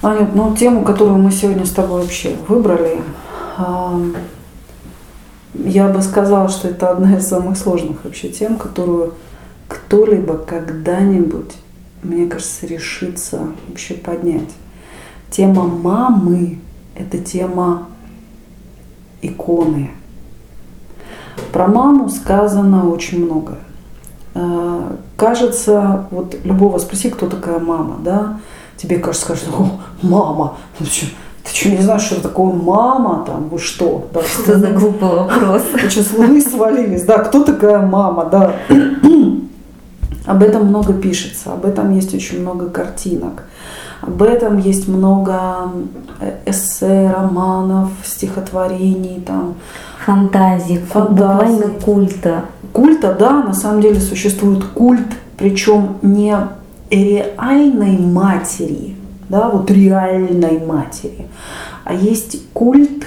Анют, ну тему, которую мы сегодня с тобой вообще выбрали, я бы сказала, что это одна из самых сложных вообще тем, которую кто-либо когда-нибудь, мне кажется, решится вообще поднять. Тема мамы – это тема иконы. Про маму сказано очень много. А, кажется, вот любого спроси, кто такая мама, да, тебе кажется, скажет, о, мама, ну, ты что, не знаешь, что такое мама там, вы что? Да, что за глупый вопрос? Вы что, с луны свалились, да, кто такая мама, да. Об этом много пишется, об этом есть очень много картинок. Об этом есть много э, эссе, романов, стихотворений, там, фантазии, фантазии. буквально культа. Культа, да, на самом деле существует культ, причем не реальной матери, да, вот реальной матери, а есть культ,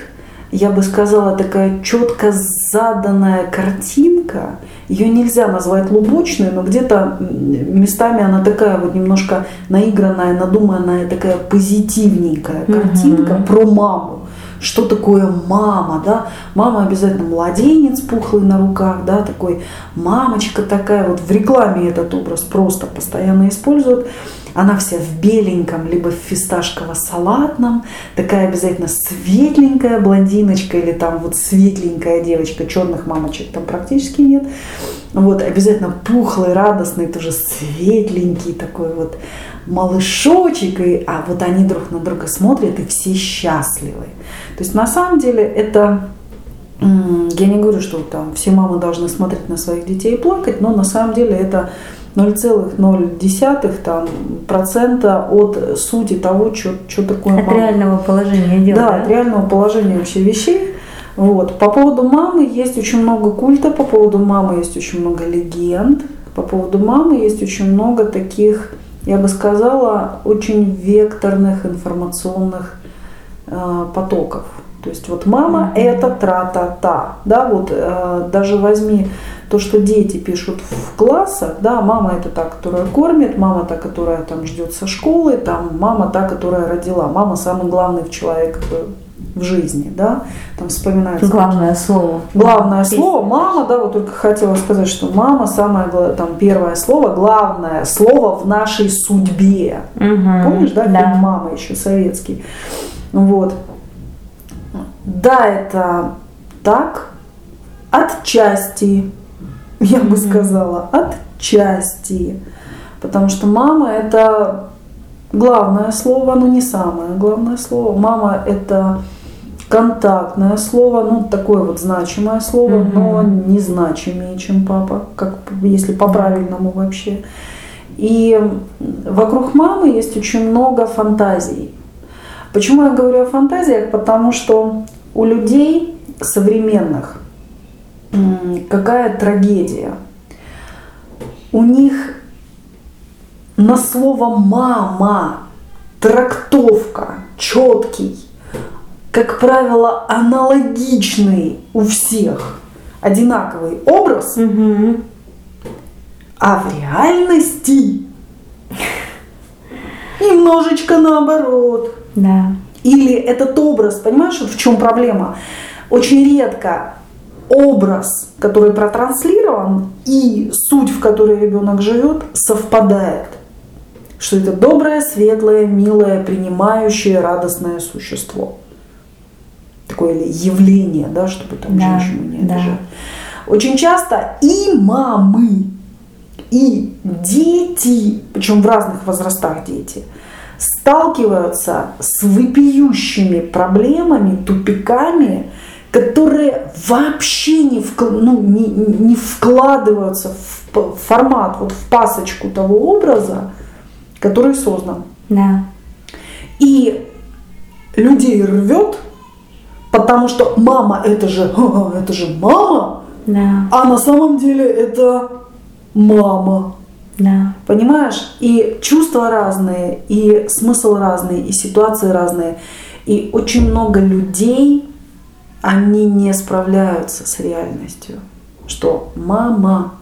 я бы сказала, такая четко заданная картинка, ее нельзя назвать лубочной, но где-то местами она такая вот немножко наигранная, надуманная, такая позитивненькая картинка угу. про маму что такое мама, да, мама обязательно младенец пухлый на руках, да, такой мамочка такая, вот в рекламе этот образ просто постоянно используют, она вся в беленьком, либо в фисташково-салатном, такая обязательно светленькая блондиночка или там вот светленькая девочка, черных мамочек там практически нет. Вот, обязательно пухлый, радостный, тоже светленький такой вот малышочек, и, а вот они друг на друга смотрят и все счастливы. То есть на самом деле это я не говорю, что там все мамы должны смотреть на своих детей и плакать, но на самом деле это 0,0 там, процента от сути того, что, что такое от мама. реального положения дел. Да, да, от реального положения вообще вещей. Вот. По поводу мамы есть очень много культа, по поводу мамы есть очень много легенд, по поводу мамы есть очень много таких, я бы сказала, очень векторных информационных э, потоков. То есть вот мама mm-hmm. это тра-та-та. Да, вот э, даже возьми то, что дети пишут в классах, да, мама это та, которая кормит, мама та, которая там ждет со школы, там мама та, которая родила, мама самый главный человек в жизни, да, там вспоминается. Главное слово. Главное слово, мама, да, вот только хотела сказать, что мама самое, там, первое слово, главное слово в нашей судьбе. Угу, Помнишь, да, да. фильм «Мама» еще советский? Вот. Да, это так, отчасти, я бы сказала, отчасти. Потому что мама это главное слово, но не самое главное слово. Мама это контактное слово, ну такое вот значимое слово, но незначимее, чем папа, как если по-правильному вообще. И вокруг мамы есть очень много фантазий. Почему я говорю о фантазиях? Потому что у людей современных какая трагедия. У них на слово «мама» трактовка четкий, как правило, аналогичный у всех, одинаковый образ, угу. а в реальности немножечко наоборот. Да. Или этот образ, понимаешь, в чем проблема? Очень редко образ, который протранслирован, и суть, в которой ребенок живет, совпадает. Что это доброе, светлое, милое, принимающее, радостное существо. Такое явление, да, чтобы там да, женщину не обижать. Да. Очень часто и мамы, и дети, причем в разных возрастах дети, сталкиваются с выпиющими проблемами, тупиками, которые вообще не, вк, ну, не, не вкладываются в формат, вот в пасочку того образа, который создан. Да. И людей рвет, потому что мама это же, это же мама, да. а на самом деле это мама. Да. Понимаешь? И чувства разные, и смысл разный, и ситуации разные. И очень много людей они не справляются с реальностью, что мама,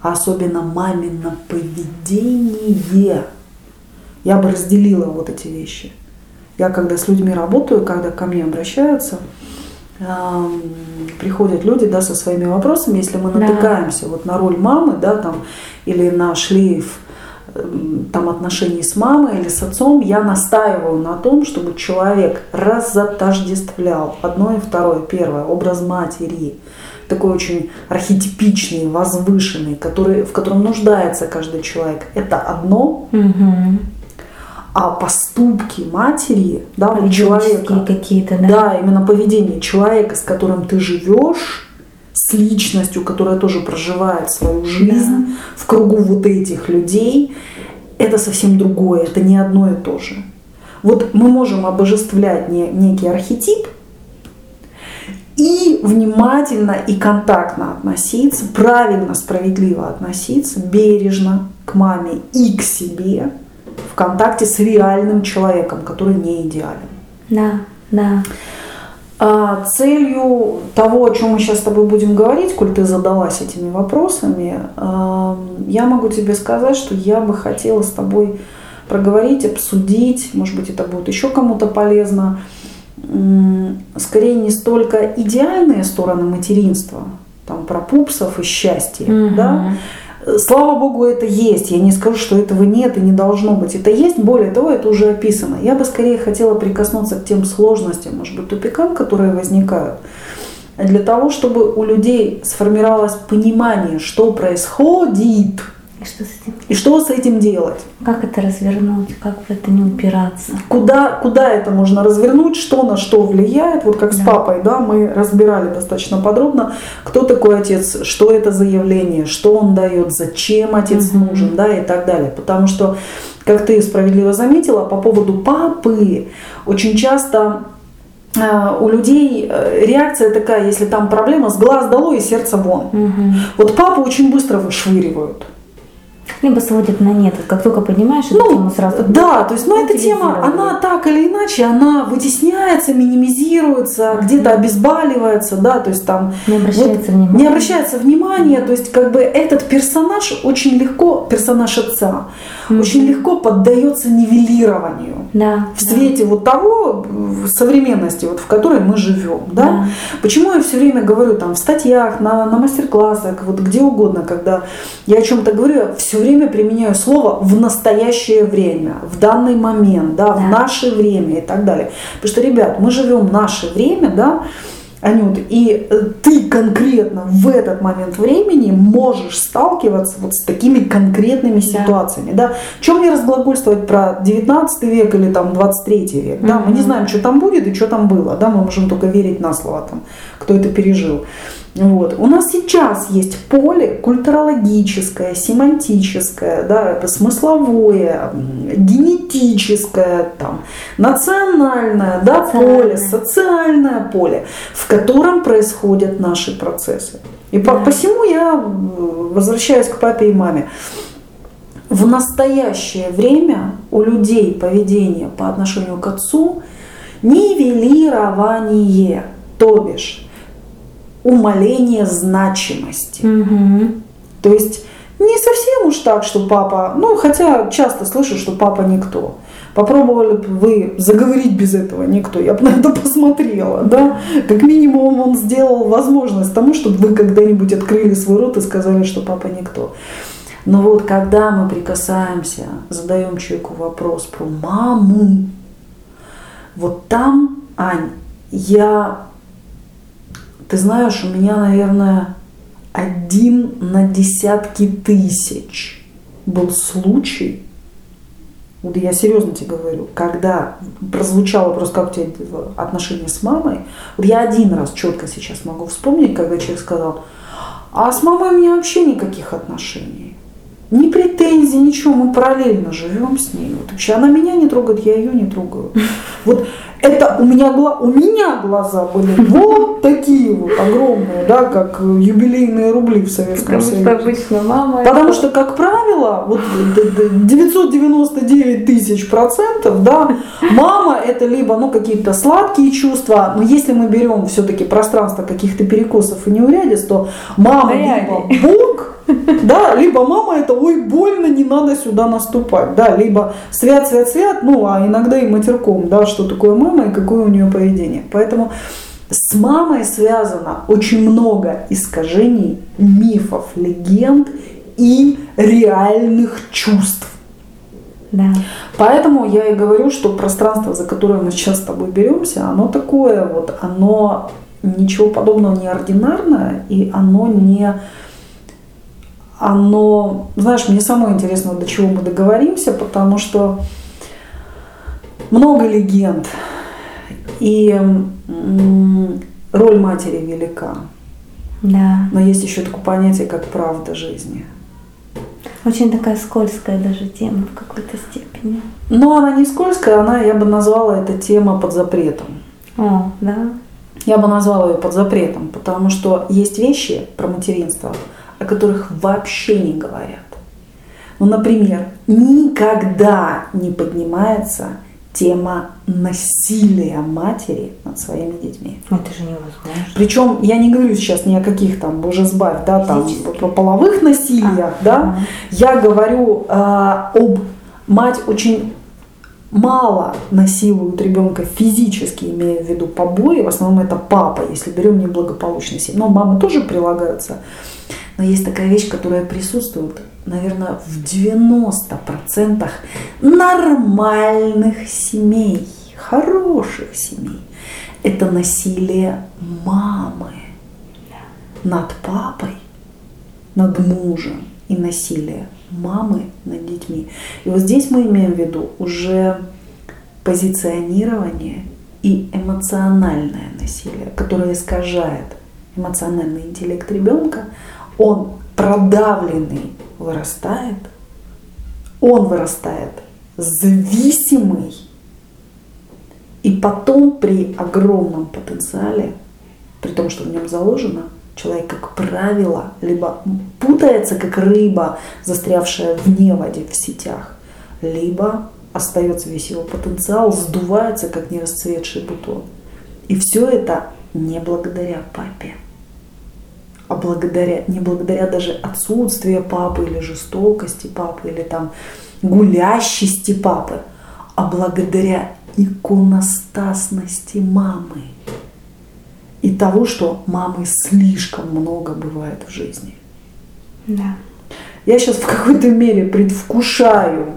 особенно мамино поведение, я бы разделила вот эти вещи. Я когда с людьми работаю, когда ко мне обращаются, приходят люди да, со своими вопросами, если мы Да. натыкаемся вот на роль мамы, да, там, или на шлейф там, отношений с мамой или с отцом, я настаиваю на том, чтобы человек разотождествлял одно и второе. Первое, образ матери, такой очень архетипичный, возвышенный, который, в котором нуждается каждый человек. Это одно, Мгм. а поступки матери, да, человека, какие-то, да? да, именно поведение человека, с которым ты живешь, с личностью, которая тоже проживает свою жизнь в кругу вот этих людей, это совсем другое, это не одно и то же. Вот мы можем обожествлять не- некий архетип и внимательно и контактно относиться, правильно, справедливо относиться, бережно к маме и к себе в контакте с реальным человеком, который не идеален. Да, да. А целью того, о чем мы сейчас с тобой будем говорить, коль ты задалась этими вопросами, а, я могу тебе сказать, что я бы хотела с тобой проговорить, обсудить, может быть, это будет еще кому-то полезно, скорее не столько идеальные стороны материнства, там про пупсов и счастье, Мгм. да, Слава Богу, это есть. Я не скажу, что этого нет и не должно быть. Это есть, более того, это уже описано. Я бы скорее хотела прикоснуться к тем сложностям, может быть, тупикам, которые возникают, для того, чтобы у людей сформировалось понимание, что происходит И что с этим? и что с этим делать. Как это развернуть? Как в это не упираться? Куда, куда это можно развернуть, что на что влияет. Вот как с Да. папой, да, мы разбирали достаточно подробно, кто такой отец, что это за явление, что он дает, зачем отец Мгм. нужен, да, и так далее. Потому что, как ты справедливо заметила, по поводу папы очень часто э, у людей э, реакция такая, если там проблема, с глаз долой и сердце вон. Мгм. Вот папу очень быстро вышвыривают. Либо сводит на нет. Как только поднимаешь эту тему, сразу. Да, то есть, ну, эта тема, она так или иначе, она вытесняется, минимизируется, Мгм. где-то обезболивается, да, то есть там Не обращается вот внимания. не обращается внимания, то есть как бы этот персонаж очень легко, персонаж отца, Мгм. очень легко поддается нивелированию Да. в свете вот того в современности, вот в которой мы живем, да? Да. Почему я все время говорю там в статьях, на, на мастер-классах, вот где угодно, когда я о чем-то говорю, я все время применяю слово в настоящее время, в данный момент, да, в наше время и так далее. Потому что, ребят, мы живем в наше время, да, Анют, и э, ты конкретно в этот момент времени можешь сталкиваться вот с такими конкретными ситуациями. Да. Чем мне разглагольствовать про 19 век или там 23 век? Да, мы не знаем, что там будет и что там было. Да, мы можем только верить на слово, там, кто это пережил. Вот. У нас сейчас есть поле культурологическое, семантическое, да, это смысловое, генетическое, там, национальное да, поле, Социальное. поле, в котором происходят наши процессы. И по, Да. посему я э, возвращаюсь к папе и маме. В настоящее время у людей поведение по отношению к отцу нивелирование, то бишь умаление значимости. Мгм. То есть не совсем уж так, что папа, ну хотя часто слышу, что папа никто. Попробовали бы вы заговорить без этого никто, я бы на это посмотрела, да? Как минимум он сделал возможность тому, чтобы вы когда-нибудь открыли свой рот и сказали, что папа никто. Но вот когда мы прикасаемся, задаем человеку вопрос про маму, вот там, Ань, я, ты знаешь, у меня, наверное, один на десятки тысяч был случай, вот я серьезно тебе говорю, когда прозвучал вопрос, как у тебя отношения с мамой, вот я один раз четко сейчас могу вспомнить, когда человек сказал, а с мамой у меня вообще никаких отношений. Ни претензий, ничего, мы параллельно живем с ней. Вот вообще она меня не трогает, я ее не трогаю. Вот это у меня, гла- у меня глаза были вот такие вот огромные, да, как юбилейные рубли в Советском Потому что Союзе. обычно мама... Потому что, как правило, вот д- д- 999 тысяч процентов, да, мама это либо ну, какие-то сладкие чувства, но если мы берем все-таки пространство каких-то перекосов и неурядиц, то мама либо. Бог, Да, либо мама это, ой, больно, не надо сюда наступать. Да, либо свят, свят, свят, ну, а иногда и матерком, да, что такое мама и какое у нее поведение. Поэтому с мамой связано очень много искажений, мифов, легенд и реальных чувств. Да. Поэтому я и говорю, что пространство, за которое мы сейчас с тобой беремся, оно такое вот, оно ничего подобного не ординарное, и оно не оно, знаешь, мне самое интересно, до чего мы договоримся, потому что много легенд, и роль матери велика. Да. Но есть еще такое понятие, как правда жизни. Очень такая скользкая даже тема в какой-то степени. Но она не скользкая, она, я бы назвала это тема под запретом. О, да. Я бы назвала ее под запретом, потому что есть вещи про материнство, о которых вообще не говорят. Ну, например, никогда не поднимается тема насилия матери над своими детьми. Это же невозможно. Причем я не говорю сейчас ни о каких там, боже сбавь, да, там про половых насилиях, а, да. А. Я говорю э, об мать очень мало насилуют ребенка физически, имея в виду побои, в основном это папа, если берем неблагополучный семьи. Но мамы тоже прилагаются. Но есть такая вещь, которая присутствует, наверное, в 90% нормальных семей, хороших семей. Это насилие мамы над папой, над мужем и насилие мамы над детьми. И вот здесь мы имеем в виду уже позиционирование и эмоциональное насилие, которое искажает эмоциональный интеллект ребенка, он продавленный вырастает, он вырастает зависимый, и потом при огромном потенциале, при том, что в нем заложено, человек, как правило, либо путается, как рыба, застрявшая в неводе в сетях, либо остается весь его потенциал, сдувается, как не расцветший бутон. И все это не благодаря папе а благодаря, не благодаря даже отсутствию папы или жестокости папы, или там гулящести папы, а благодаря иконостасности мамы и того, что мамы слишком много бывает в жизни. Да. Я сейчас в какой-то мере предвкушаю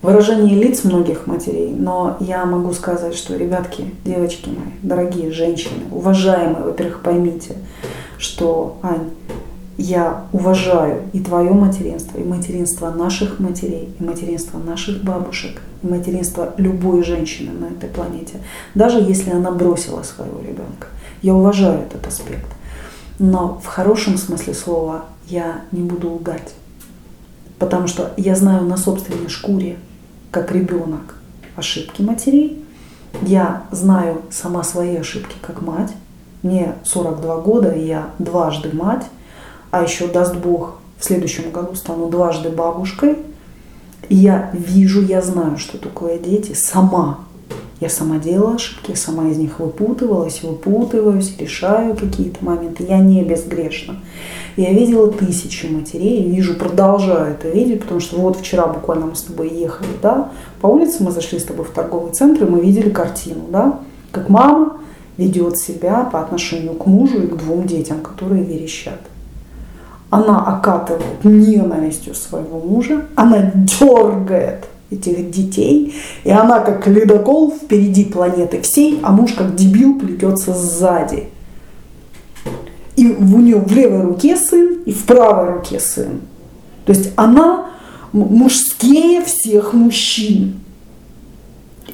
выражение лиц многих матерей, но я могу сказать, что, ребятки, девочки мои, дорогие женщины, уважаемые, во-первых, поймите, что, Ань, я уважаю и твое материнство, и материнство наших матерей, и материнство наших бабушек, и материнство любой женщины на этой планете, даже если она бросила своего ребенка. Я уважаю этот аспект. Но в хорошем смысле слова я не буду лгать. Потому что я знаю на собственной шкуре, как ребенок ошибки матерей. Я знаю сама свои ошибки как мать. Мне 42 года, и я дважды мать, а еще, даст Бог, в следующем году стану дважды бабушкой. И я вижу, я знаю, что такое дети сама. Я сама делала ошибки, сама из них выпутывалась, выпутываюсь, решаю какие-то моменты. Я не безгрешна. Я видела тысячи матерей, вижу, продолжаю это видеть, потому что вот вчера буквально мы с тобой ехали, да, по улице мы зашли с тобой в торговый центр, и мы видели картину, да, как мама ведет себя по отношению к мужу и к двум детям, которые верещат. Она окатывает ненавистью своего мужа, она дергает этих детей, и она как ледокол впереди планеты всей, а муж как дебил плетется сзади. И у нее в левой руке сын, и в правой руке сын. То есть она мужские всех мужчин.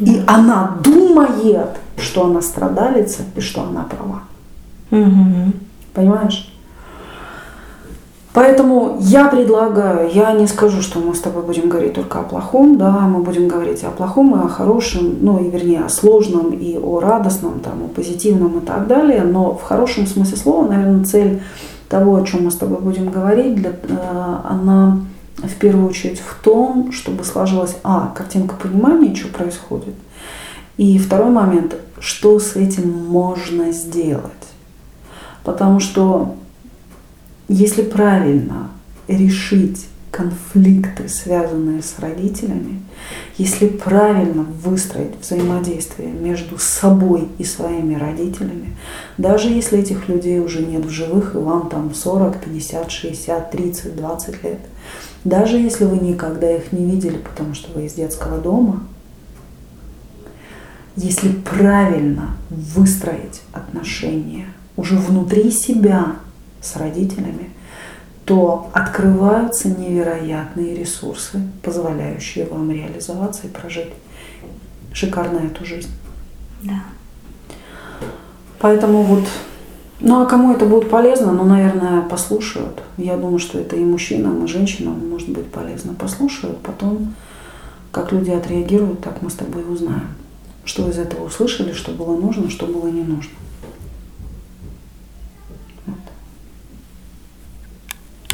И она думает, что она страдалица и что она права. Угу. Понимаешь? Поэтому я предлагаю, я не скажу, что мы с тобой будем говорить только о плохом, да, мы будем говорить о плохом и о хорошем, ну и вернее о сложном и о радостном, там, о позитивном и так далее, но в хорошем смысле слова, наверное, цель того, о чем мы с тобой будем говорить, для, э, она в первую очередь в том, чтобы сложилась, а, картинка понимания, что происходит, и второй момент, что с этим можно сделать. Потому что если правильно решить конфликты, связанные с родителями, если правильно выстроить взаимодействие между собой и своими родителями, даже если этих людей уже нет в живых, и вам там 40, 50, 60, 30, 20 лет, даже если вы никогда их не видели, потому что вы из детского дома, если правильно выстроить отношения уже внутри себя с родителями, то открываются невероятные ресурсы, позволяющие вам реализоваться и прожить шикарно эту жизнь. Да. Поэтому вот, ну а кому это будет полезно, ну, наверное, послушают. Я думаю, что это и мужчинам, и женщинам может быть полезно. Послушают, потом, как люди отреагируют, так мы с тобой узнаем, что из этого услышали, что было нужно, что было не нужно.